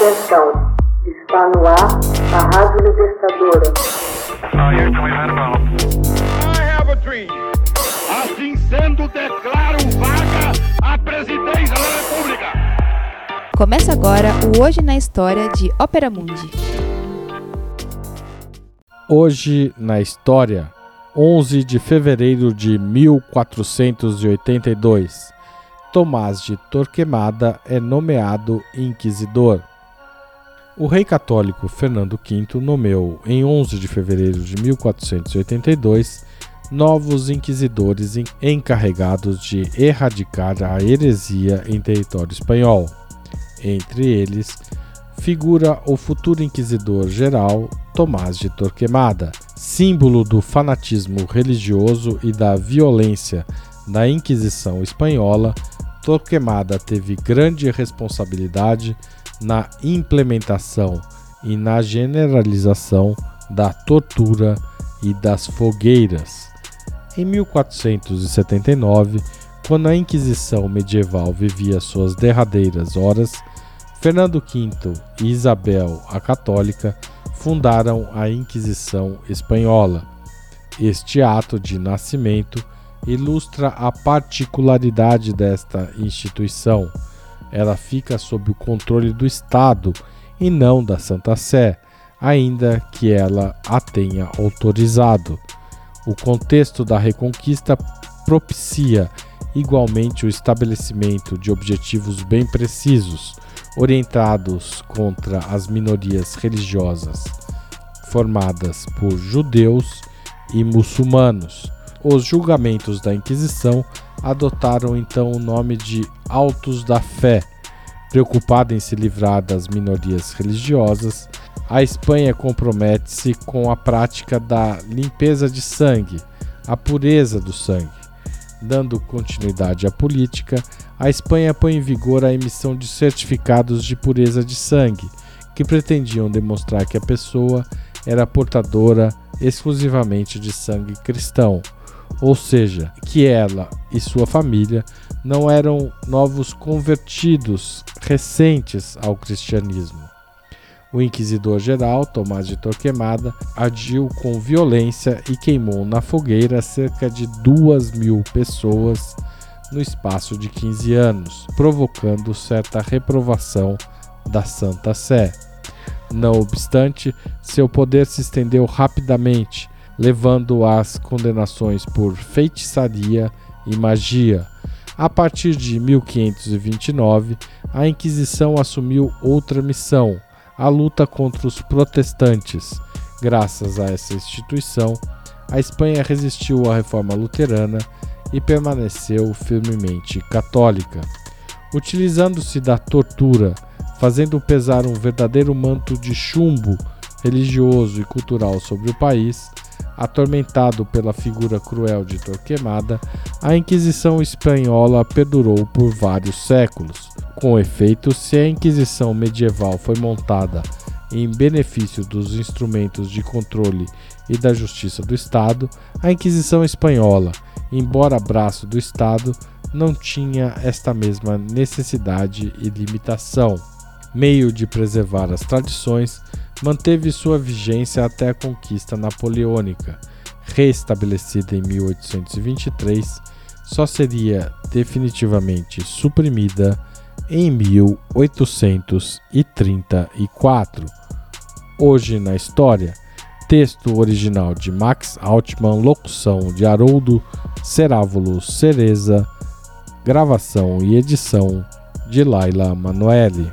Atenção, está no ar a Rádio Libertadora. Assim sendo, declaro vaga a presidência da República. Começa agora o Hoje na História de Ópera Mundi. Hoje na História, 11 de fevereiro de 1482. Tomás de Torquemada é nomeado inquisidor. O rei católico Fernando V nomeou, em 11 de fevereiro de 1482, novos inquisidores encarregados de erradicar a heresia em território espanhol. Entre eles, figura o futuro inquisidor geral Tomás de Torquemada, símbolo do fanatismo religioso e da violência da Inquisição espanhola Torquemada teve grande responsabilidade na implementação e na generalização da tortura e das fogueiras. Em 1479, quando a Inquisição medieval vivia suas derradeiras horas, Fernando V e Isabel a Católica fundaram a Inquisição Espanhola. Este ato de nascimento ilustra a particularidade desta instituição. Ela fica sob o controle do Estado e não da Santa Sé, ainda que ela a tenha autorizado. O contexto da Reconquista propicia igualmente o estabelecimento de objetivos bem precisos, orientados contra as minorias religiosas formadas por judeus e muçulmanos os julgamentos da Inquisição adotaram então o nome de Autos da Fé. Preocupada em se livrar das minorias religiosas, a Espanha compromete-se com a prática da limpeza de sangue, a pureza do sangue. Dando continuidade à política, a Espanha põe em vigor a emissão de certificados de pureza de sangue, que pretendiam demonstrar que a pessoa era portadora exclusivamente de sangue cristão ou seja, que ela e sua família não eram novos convertidos recentes ao cristianismo. O inquisidor geral, Tomás de Torquemada, agiu com violência e queimou na fogueira cerca de duas mil pessoas no espaço de 15 anos, provocando certa reprovação da Santa Sé. Não obstante, seu poder se estendeu rapidamente levando às condenações por feitiçaria e magia. A partir de 1529, a Inquisição assumiu outra missão, a luta contra os protestantes. Graças a essa instituição, a Espanha resistiu à reforma luterana e permaneceu firmemente católica. Utilizando-se da tortura, fazendo pesar um verdadeiro manto de chumbo religioso e cultural sobre o país, atormentado pela figura cruel de Torquemada, a Inquisição espanhola perdurou por vários séculos. Com efeito, se a Inquisição medieval foi montada em benefício dos instrumentos de controle e da justiça do Estado, a Inquisição espanhola, embora braço do Estado, não tinha esta mesma necessidade e limitação. Meio de preservar as tradições, manteve sua vigência até a conquista napoleônica, restabelecida em 1823, só seria definitivamente suprimida em 1834. Hoje na história, texto original de Max Altman, locução de Haroldo Cerávulo Cereza, gravação e edição de Laila Manoeli.